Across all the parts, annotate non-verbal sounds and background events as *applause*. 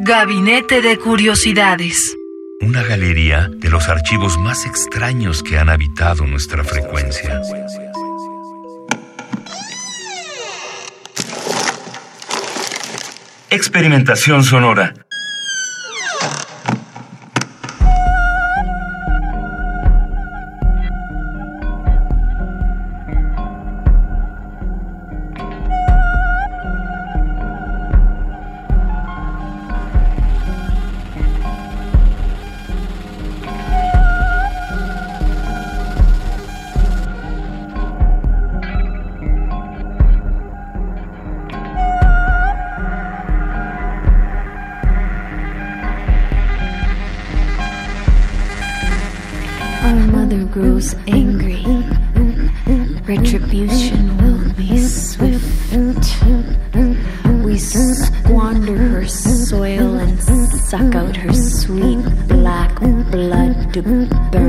Gabinete de Curiosidades. Una galería de los archivos más extraños que han habitado nuestra frecuencia. Experimentación sonora. We squander her soil and suck out her sweet black blood to burn.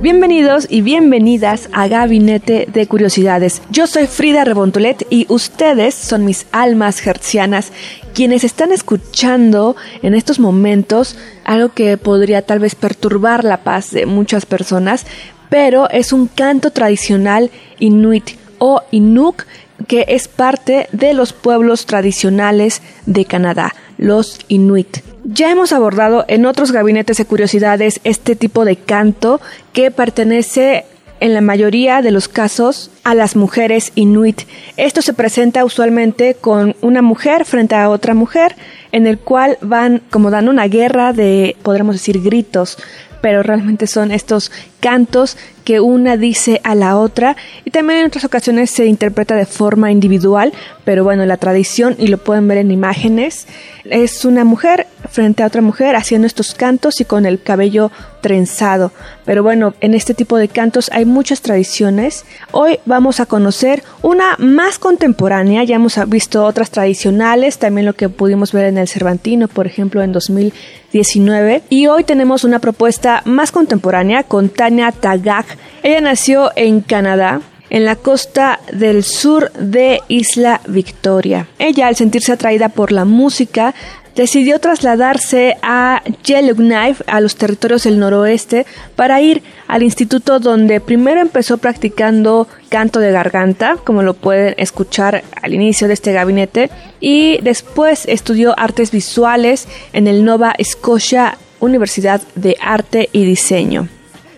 Bienvenidos y bienvenidas a Gabinete de Curiosidades. Yo soy Frida Rebontulet y ustedes son mis almas hertzianas, quienes están escuchando en estos momentos algo que podría tal vez perturbar la paz de muchas personas, pero es un canto tradicional inuit o inuk que es parte de los pueblos tradicionales de Canadá, los inuit. Ya hemos abordado en otros gabinetes de curiosidades este tipo de canto que pertenece en la mayoría de los casos a las mujeres inuit. Esto se presenta usualmente con una mujer frente a otra mujer, en el cual van como dando una guerra de, podremos decir, gritos, pero realmente son estos cantos que una dice a la otra. Y también en otras ocasiones se interpreta de forma individual, pero bueno, la tradición, y lo pueden ver en imágenes, es una mujer frente a otra mujer haciendo estos cantos y con el cabello trenzado. Pero bueno, en este tipo de cantos hay muchas tradiciones. Hoy vamos a conocer una más contemporánea, ya hemos visto otras tradicionales, también lo que pudimos ver en el Cervantino, por ejemplo, en 2019. Y hoy tenemos una propuesta más contemporánea con Tania Tagak. Ella nació en Canadá, en la costa del sur de Isla Victoria. Ella, al sentirse atraída por la música, decidió trasladarse a Yellowknife, a los territorios del noroeste, para ir al instituto donde primero empezó practicando canto de garganta, como lo pueden escuchar al inicio de este gabinete, y después estudió artes visuales en el Nova Scotia Universidad de Arte y Diseño.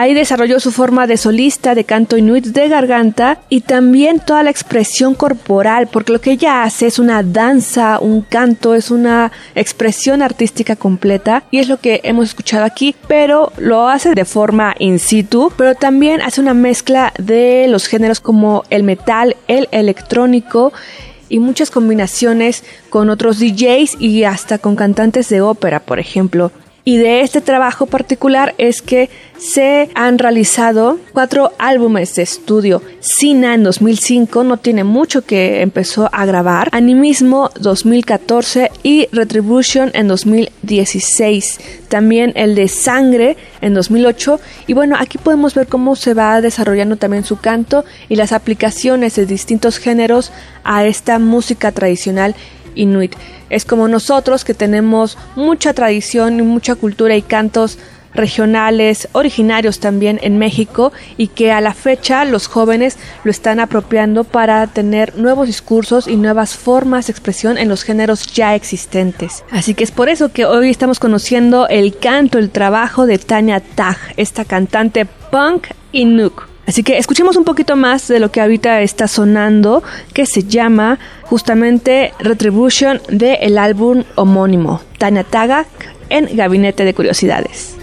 Ahí desarrolló su forma de solista de canto inuit de garganta y también toda la expresión corporal, porque lo que ella hace es una danza, un canto, es una expresión artística completa y es lo que hemos escuchado aquí, pero lo hace de forma in situ, pero también hace una mezcla de los géneros como el metal, el electrónico y muchas combinaciones con otros DJs y hasta con cantantes de ópera, por ejemplo. Y de este trabajo particular es que se han realizado cuatro álbumes de estudio. Sina en 2005 no tiene mucho que empezó a grabar. Animismo 2014 y Retribution en 2016. También el de Sangre en 2008. Y bueno, aquí podemos ver cómo se va desarrollando también su canto y las aplicaciones de distintos géneros a esta música tradicional inuit. Es como nosotros que tenemos mucha tradición y mucha cultura y cantos regionales, originarios también en México y que a la fecha los jóvenes lo están apropiando para tener nuevos discursos y nuevas formas de expresión en los géneros ya existentes. Así que es por eso que hoy estamos conociendo el canto, el trabajo de Tanya Tag, esta cantante punk y nook. Así que escuchemos un poquito más de lo que ahorita está sonando, que se llama justamente Retribution del álbum homónimo, Tanya Tagak en Gabinete de Curiosidades.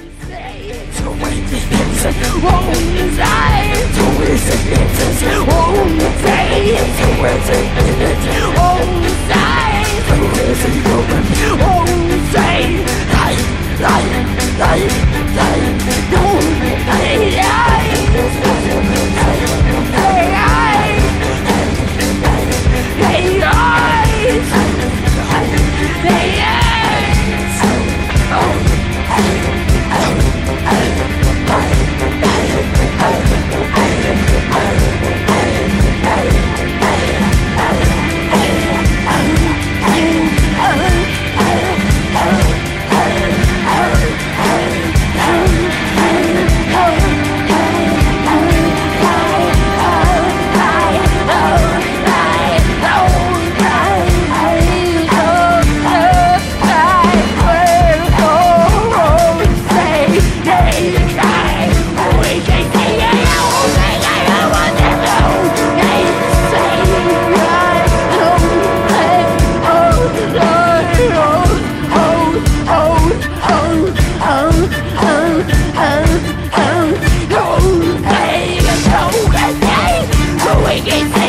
It's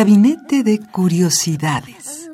Gabinete de Curiosidades.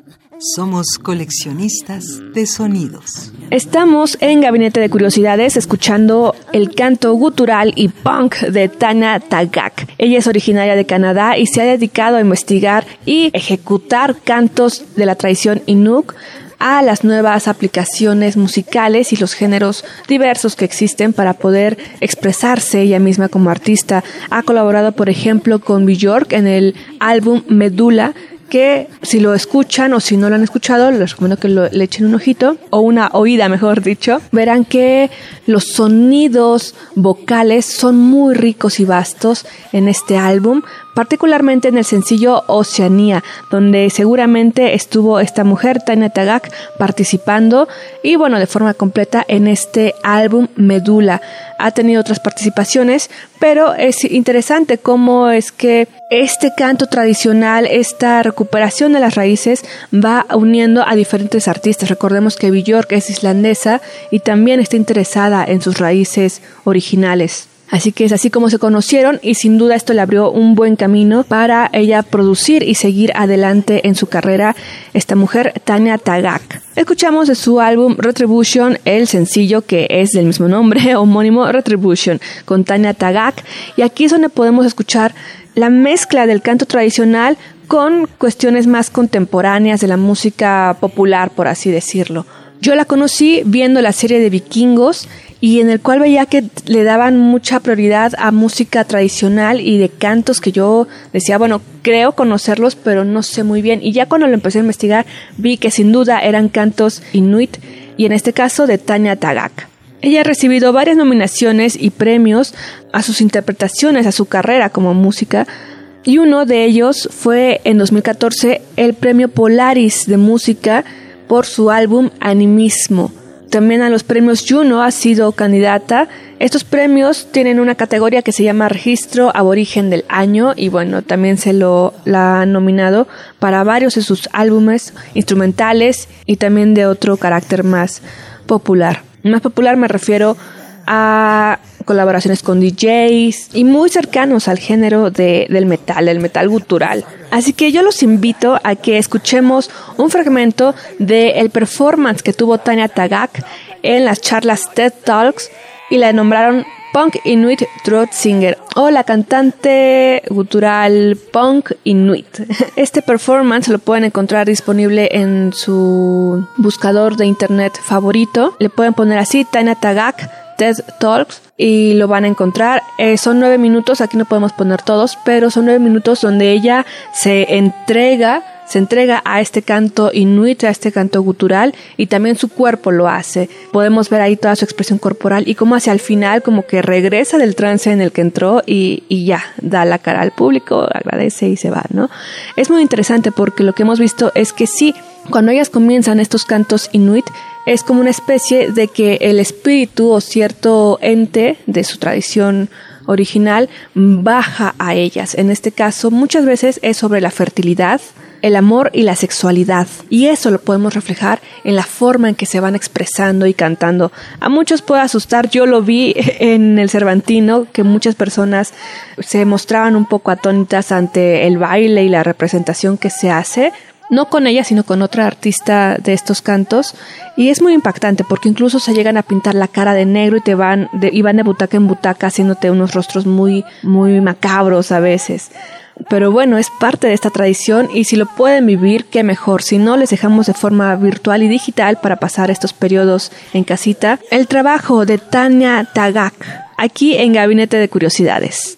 Somos coleccionistas de sonidos. Estamos en Gabinete de Curiosidades escuchando el canto gutural y punk de Tana Tagak. Ella es originaria de Canadá y se ha dedicado a investigar y ejecutar cantos de la tradición Inuk a las nuevas aplicaciones musicales y los géneros diversos que existen para poder expresarse ella misma como artista. Ha colaborado, por ejemplo, con Bjork en el álbum Medula, que si lo escuchan o si no lo han escuchado, les recomiendo que le echen un ojito o una oída, mejor dicho. Verán que los sonidos vocales son muy ricos y vastos en este álbum, particularmente en el sencillo Oceanía, donde seguramente estuvo esta mujer, Tania Tagak, participando y bueno, de forma completa en este álbum Medula. Ha tenido otras participaciones, pero es interesante cómo es que este canto tradicional, esta recuperación de las raíces va uniendo a diferentes artistas. Recordemos que Björk es islandesa y también está interesada en sus raíces originales. Así que es así como se conocieron y sin duda esto le abrió un buen camino para ella producir y seguir adelante en su carrera esta mujer Tania Tagak. Escuchamos de su álbum Retribution el sencillo que es del mismo nombre, *laughs* homónimo Retribution, con Tania Tagak y aquí es donde podemos escuchar la mezcla del canto tradicional con cuestiones más contemporáneas de la música popular, por así decirlo. Yo la conocí viendo la serie de vikingos y en el cual veía que le daban mucha prioridad a música tradicional y de cantos que yo decía, bueno, creo conocerlos, pero no sé muy bien. Y ya cuando lo empecé a investigar, vi que sin duda eran cantos inuit y en este caso de Tanya Tagak. Ella ha recibido varias nominaciones y premios a sus interpretaciones, a su carrera como música, y uno de ellos fue en 2014 el premio Polaris de música por su álbum Animismo. También a los premios Juno ha sido candidata. Estos premios tienen una categoría que se llama Registro Aborigen del Año y bueno, también se lo la han nominado para varios de sus álbumes instrumentales y también de otro carácter más popular. Más popular me refiero a colaboraciones con DJs y muy cercanos al género de, del metal, el metal gutural. Así que yo los invito a que escuchemos un fragmento del performance que tuvo Tanya Tagak en las charlas TED Talks y la nombraron Punk Inuit Throat Singer o la cantante gutural Punk Inuit. *laughs* Este performance lo pueden encontrar disponible en su buscador de internet favorito. Le pueden poner así Tanya Tagak TED Talks y lo van a encontrar. Eh, son nueve minutos, aquí no podemos poner todos, pero son nueve minutos donde ella se entrega se entrega a este canto inuit, a este canto gutural y también su cuerpo lo hace. Podemos ver ahí toda su expresión corporal y como hacia el final como que regresa del trance en el que entró y, y ya, da la cara al público, agradece y se va, ¿no? Es muy interesante porque lo que hemos visto es que sí, cuando ellas comienzan estos cantos inuit, es como una especie de que el espíritu o cierto ente de su tradición original baja a ellas. En este caso, muchas veces es sobre la fertilidad, el amor y la sexualidad. Y eso lo podemos reflejar en la forma en que se van expresando y cantando. A muchos puede asustar, yo lo vi *laughs* en el Cervantino, que muchas personas se mostraban un poco atónitas ante el baile y la representación que se hace, no con ella, sino con otra artista de estos cantos. Y es muy impactante porque incluso se llegan a pintar la cara de negro y te van de, y van de butaca en butaca haciéndote unos rostros muy, muy macabros a veces. Pero bueno, es parte de esta tradición y si lo pueden vivir, qué mejor. Si no, les dejamos de forma virtual y digital para pasar estos periodos en casita. El trabajo de Tania Tagak, aquí en Gabinete de Curiosidades.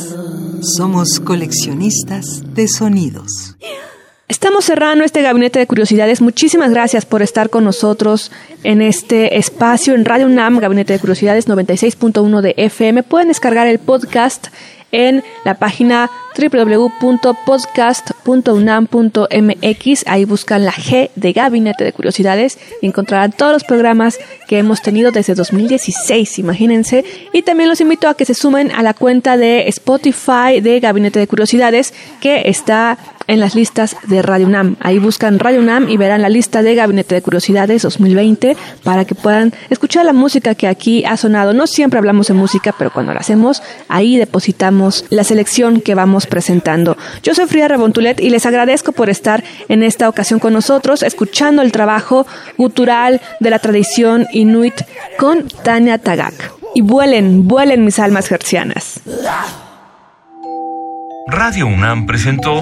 Somos coleccionistas de sonidos. Estamos cerrando este gabinete de curiosidades. Muchísimas gracias por estar con nosotros en este espacio en Radio UNAM, Gabinete de Curiosidades 96.1 de FM. Pueden descargar el podcast en la página www.podcast.unam.mx. Ahí buscan la G de Gabinete de Curiosidades y encontrarán todos los programas que hemos tenido desde 2016, imagínense. Y también los invito a que se sumen a la cuenta de Spotify de Gabinete de Curiosidades que está en las listas de Radio UNAM. Ahí buscan Radio UNAM y verán la lista de Gabinete de Curiosidades 2020 para que puedan escuchar la música que aquí ha sonado. No siempre hablamos de música, pero cuando la hacemos, ahí depositamos la selección que vamos presentando. Yo soy Frida Rebontulet y les agradezco por estar en esta ocasión con nosotros, escuchando el trabajo gutural de la tradición inuit con Tania Tagak. Y vuelen, vuelen mis almas gercianas. Radio UNAM presentó